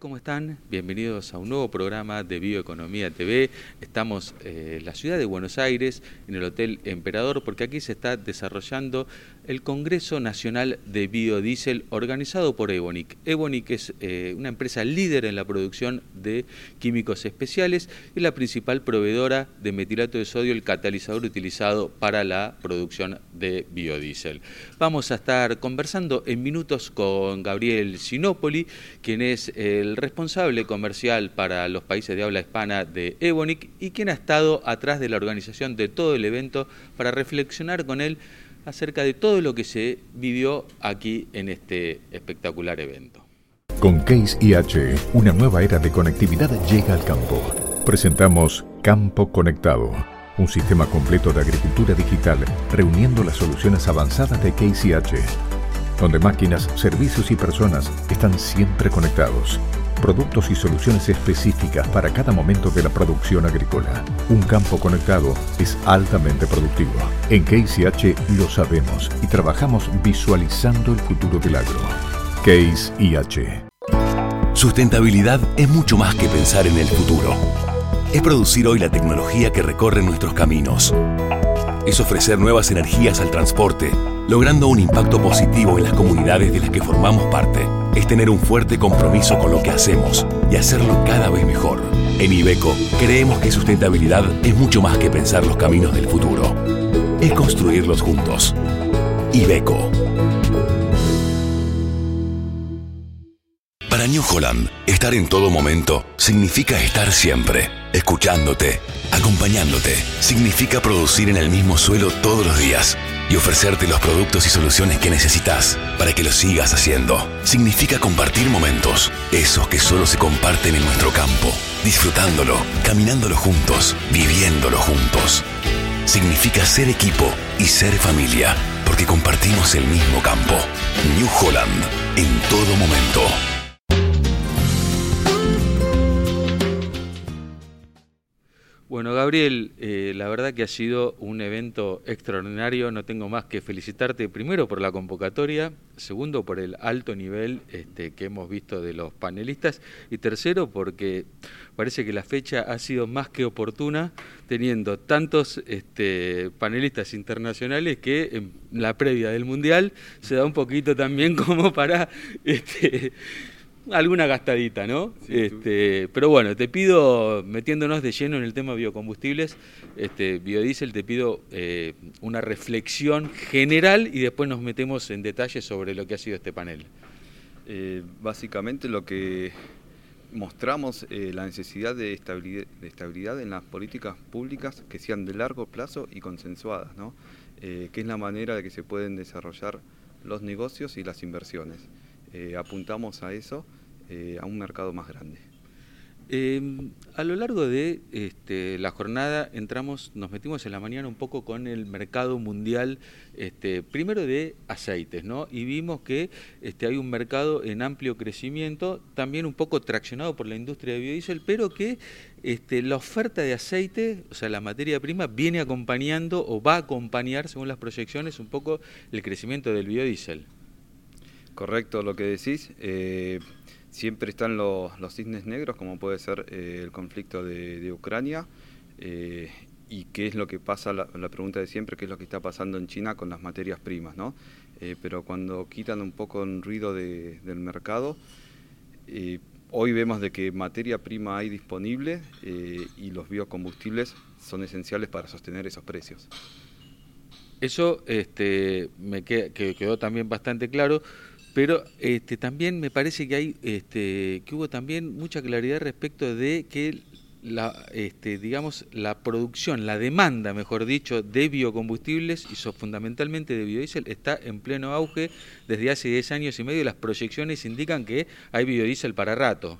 ¿Cómo están? Bienvenidos a un nuevo programa de Bioeconomía TV. Estamos eh, en la ciudad de Buenos Aires, en el Hotel Emperador, porque aquí se está desarrollando el Congreso Nacional de Biodiesel organizado por Ebonic. Ebonic es eh, una empresa líder en la producción de químicos especiales y la principal proveedora de metilato de sodio, el catalizador utilizado para la producción de biodiesel. Vamos a estar conversando en minutos con Gabriel Sinopoli, quien es el responsable comercial para los países de habla hispana de Ebonic y quien ha estado atrás de la organización de todo el evento para reflexionar con él acerca de todo lo que se vivió aquí en este espectacular evento. Con Case IH, una nueva era de conectividad llega al campo. Presentamos Campo Conectado, un sistema completo de agricultura digital reuniendo las soluciones avanzadas de Case IH, donde máquinas, servicios y personas están siempre conectados productos y soluciones específicas para cada momento de la producción agrícola. Un campo conectado es altamente productivo. En Case lo sabemos y trabajamos visualizando el futuro del agro. IH. Sustentabilidad es mucho más que pensar en el futuro. Es producir hoy la tecnología que recorre nuestros caminos. Es ofrecer nuevas energías al transporte, logrando un impacto positivo en las comunidades de las que formamos parte es tener un fuerte compromiso con lo que hacemos y hacerlo cada vez mejor. En Ibeco creemos que sustentabilidad es mucho más que pensar los caminos del futuro. Es construirlos juntos. Ibeco. New Holland, estar en todo momento significa estar siempre, escuchándote, acompañándote. Significa producir en el mismo suelo todos los días y ofrecerte los productos y soluciones que necesitas para que lo sigas haciendo. Significa compartir momentos, esos que solo se comparten en nuestro campo, disfrutándolo, caminándolo juntos, viviéndolo juntos. Significa ser equipo y ser familia, porque compartimos el mismo campo. New Holland, en todo momento. Bueno, Gabriel, eh, la verdad que ha sido un evento extraordinario. No tengo más que felicitarte primero por la convocatoria, segundo por el alto nivel este, que hemos visto de los panelistas y tercero porque parece que la fecha ha sido más que oportuna teniendo tantos este, panelistas internacionales que en la previa del Mundial se da un poquito también como para... Este, alguna gastadita, ¿no? este, pero bueno, te pido, metiéndonos de lleno en el tema biocombustibles, este, biodiesel, te pido eh, una reflexión general y después nos metemos en detalle sobre lo que ha sido este panel. Eh, básicamente lo que mostramos eh, la necesidad de estabilidad, de estabilidad, en las políticas públicas que sean de largo plazo y consensuadas, ¿no? que es la manera de que se pueden desarrollar los negocios y las inversiones. Eh, apuntamos a eso, eh, a un mercado más grande. Em, a lo largo de este, la jornada entramos, nos metimos en la mañana un poco con el mercado mundial, este, primero de aceites, ¿no? Y vimos que este, hay un mercado en amplio crecimiento, también un poco traccionado por la industria de biodiesel, pero que este, la oferta de aceite, o sea, la materia prima, viene acompañando o va a acompañar, según las proyecciones, un poco el crecimiento del biodiesel. Correcto lo que decís. Eh, siempre están los, cisnes negros, como puede ser eh, el conflicto de, Ucrania. Eh, y qué es lo que pasa, la, pregunta de siempre, qué es lo que está pasando en China con las materias primas, ¿no? pero cuando quitan un poco el ruido del mercado, hoy vemos de que materia prima hay disponible y los biocombustibles son esenciales para sostener esos precios. Eso este, me quedó también bastante claro. Pero este, también me parece que hay, este, que hubo también mucha claridad respecto de que la, este, digamos, la producción, la demanda, mejor dicho, de biocombustibles y fundamentalmente de biodiesel está en pleno auge desde hace 10 años y medio las proyecciones indican que hay biodiesel para rato.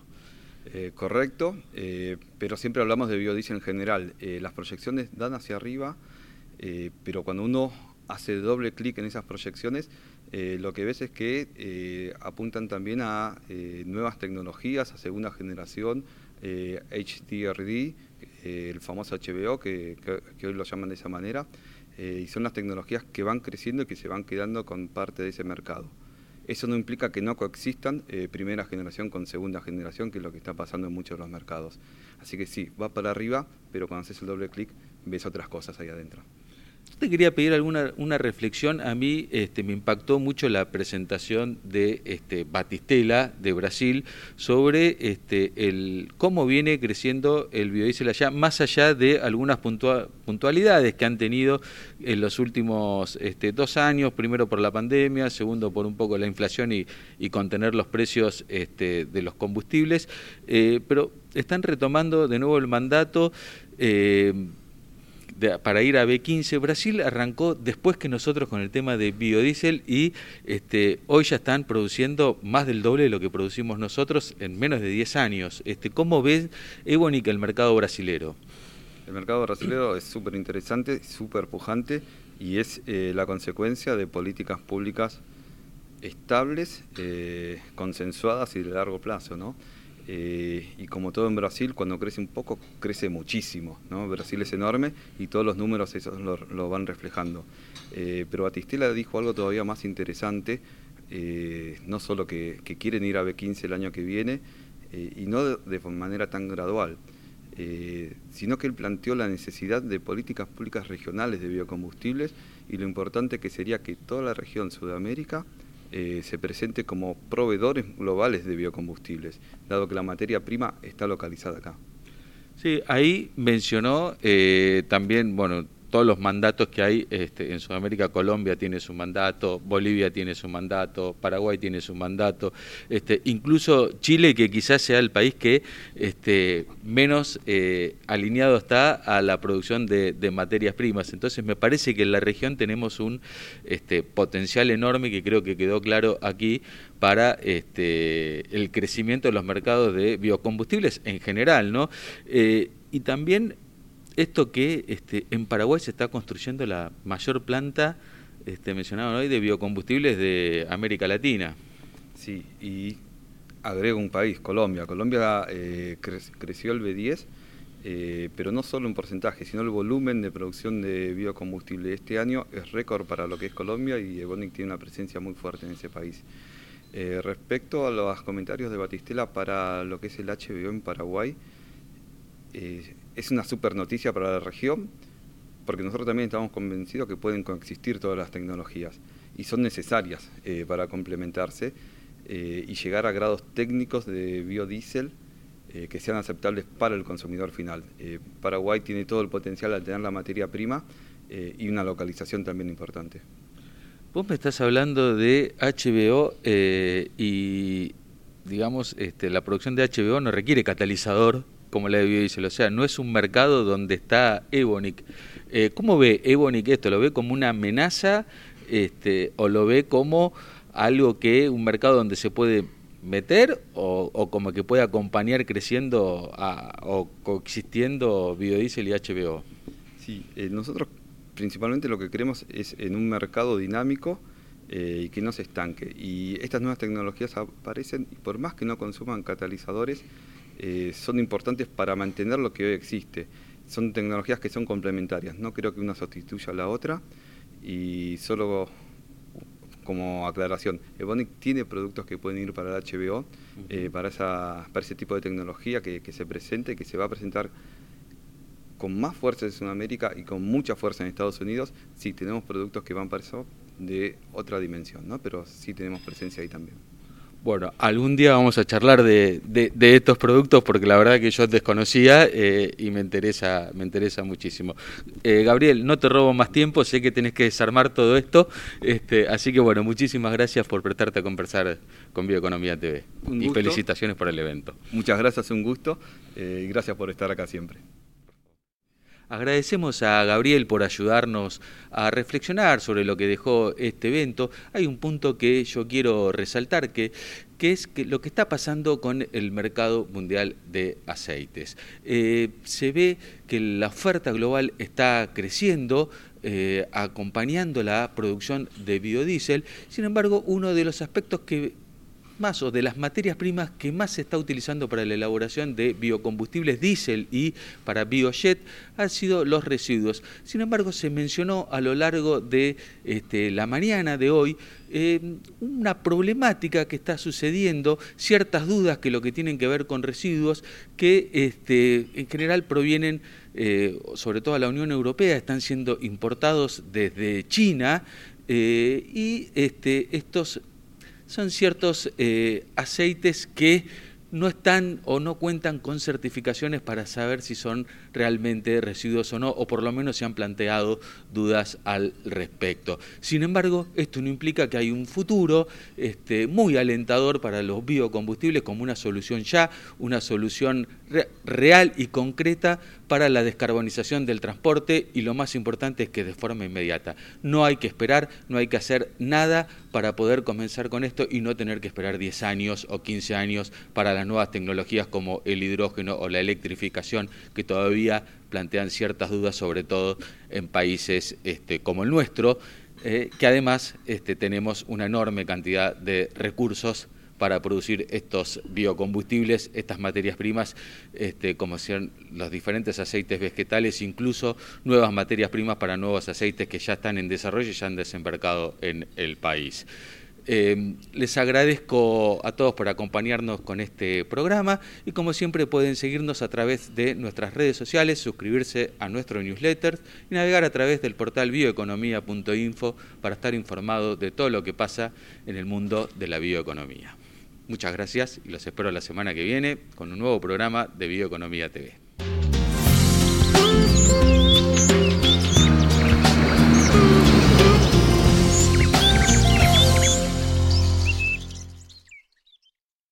Eh, correcto, eh, pero siempre hablamos de biodiesel en general. Eh, las proyecciones dan hacia arriba, pero cuando uno hace doble clic en esas proyecciones, eh, lo que ves es que eh, apuntan también a eh, nuevas tecnologías, a segunda generación, HDRD, el famoso HBO, que, hoy lo llaman de esa manera, y son las tecnologías que van creciendo y que se van quedando con parte de ese mercado. Eso no implica que no coexistan eh, primera generación con segunda generación, que es lo que está pasando en muchos de los mercados. Así que sí, va para arriba, pero cuando haces el doble clic ves otras cosas ahí adentro. Te quería pedir alguna una reflexión. A mí este, me impactó mucho la presentación de este, Batistela de Brasil sobre este, el, cómo viene creciendo el biodiesel allá, más allá de algunas puntualidades que han tenido en los últimos dos años, primero por la pandemia, segundo por un poco la inflación y, contener los precios de los combustibles, eh, pero están retomando de nuevo el mandato. Eh, para ir a B15. Brasil arrancó después que nosotros con el tema de biodiesel y este, hoy ya están produciendo más del doble de lo que producimos nosotros en menos de 10 años. Este, ¿Cómo ves, Ebonic, el mercado brasilero? El mercado brasilero es súper interesante, súper pujante y es eh, la consecuencia de políticas públicas estables, eh, consensuadas y de largo plazo, ¿no? Eh, y como todo en Brasil, cuando crece un poco, crece muchísimo. ¿no? Brasil es enorme y todos los números esos lo, van reflejando. Eh, pero Batistela dijo algo todavía más interesante, eh, no solo que, quieren ir a B15 el año que viene, y no de, manera tan gradual, sino que él planteó la necesidad de políticas públicas regionales de biocombustibles y lo importante que sería que toda la región Sudamérica eh, se presente como proveedores globales de biocombustibles, dado que la materia prima está localizada acá. Sí, ahí mencionó eh, también, bueno, todos los mandatos que hay este, en Sudamérica, Colombia tiene su mandato, Bolivia tiene su mandato, Paraguay tiene su mandato, este, incluso Chile, que quizás sea el país que este, menos eh, alineado está a la producción de, materias primas. Entonces me parece que en la región tenemos un este, potencial enorme que creo que quedó claro aquí para este, el crecimiento de los mercados de biocombustibles en general, ¿no? Eh, y también esto que este, en Paraguay se está construyendo la mayor planta, este, mencionaban hoy, de biocombustibles de América Latina. Sí, y agrego un país, Colombia. Colombia eh, creció el B10, eh, pero no solo en porcentaje, sino el volumen de producción de biocombustible. Este año es récord para lo que es Colombia y Ebonic tiene una presencia muy fuerte en ese país. Eh, respecto a los comentarios de Batistela para lo que es el HBO en Paraguay, es una super noticia para la región, porque nosotros también estamos convencidos que pueden coexistir todas las tecnologías y son necesarias eh, para complementarse eh, y llegar a grados técnicos de biodiesel eh, que sean aceptables para el consumidor final. Paraguay tiene todo el potencial al tener la materia prima y una localización también importante. Vos me estás hablando de HBO y, digamos, este, la producción de HBO no requiere catalizador como la de biodiesel. O sea, no es un mercado donde está Ebonic. Eh, ¿Cómo ve Ebonic esto? ¿Lo ve como una amenaza este, o lo ve como algo que un mercado donde se puede meter o, como que puede acompañar creciendo o coexistiendo biodiesel y HBO? Sí, eh, nosotros principalmente lo que queremos es en un mercado dinámico eh, y que no se estanque. Y estas nuevas tecnologías aparecen por más que no consuman catalizadores, eh, son importantes para mantener lo que hoy existe. Son tecnologías que son complementarias, no creo que una sustituya a la otra y solo como aclaración, Ebonic tiene productos que pueden ir para el HBO, eh, para, esa, para ese tipo de tecnología que, se presente, que se va a presentar con más fuerza en Sudamérica y con mucha fuerza en Estados Unidos, sí tenemos productos que van para eso de otra dimensión, ¿no? pero sí tenemos presencia ahí también. Bueno, algún día vamos a charlar de, de, estos productos porque la verdad que yo desconocía eh, y me interesa, me interesa muchísimo. Eh, Gabriel, no te robo más tiempo, sé que tenés que desarmar todo esto, este, así que bueno, muchísimas gracias por prestarte a conversar con Bioeconomía TV y felicitaciones por el evento. Muchas gracias, un gusto eh, y gracias por estar acá siempre. Agradecemos a Gabriel por ayudarnos a reflexionar sobre lo que dejó este evento. Hay un punto que yo quiero resaltar que, que es que lo que está pasando con el mercado mundial de aceites. Eh, se ve que la oferta global está creciendo, eh, acompañando la producción de biodiesel. Sin embargo, uno de los aspectos que más o de las materias primas que más se está utilizando para la elaboración de biocombustibles diésel y para biojet han sido los residuos. Sin embargo, se mencionó a lo largo de este, la mañana de hoy eh, una problemática que está sucediendo, ciertas dudas que lo que tienen que ver con residuos que este, en general provienen, eh, sobre todo a la Unión Europea, están siendo importados desde China eh, y este, estos son ciertos eh, aceites que no están o no cuentan con certificaciones para saber si son realmente residuos o no, o por lo menos se han planteado dudas al respecto. Sin embargo, esto no implica que hay un futuro este, muy alentador para los biocombustibles como una solución ya, una solución real y concreta para la descarbonización del transporte y lo más importante es que de forma inmediata. No hay que esperar, no hay que hacer nada para poder comenzar con esto y no tener que esperar 10 años o 15 años para las nuevas tecnologías como el hidrógeno o la electrificación que todavía plantean ciertas dudas, sobre todo en países este, como el nuestro, eh, que además este, tenemos una enorme cantidad de recursos para producir estos biocombustibles, estas materias primas, este, como sean los diferentes aceites vegetales, incluso nuevas materias primas para nuevos aceites que ya están en desarrollo y ya han desembarcado en el país. Eh, les agradezco a todos por acompañarnos con este programa y como siempre pueden seguirnos a través de nuestras redes sociales, suscribirse a nuestro newsletter y navegar a través del portal bioeconomía.info para estar informado de todo lo que pasa en el mundo de la bioeconomía. Muchas gracias y los espero la semana que viene con un nuevo programa de Bioeconomía TV.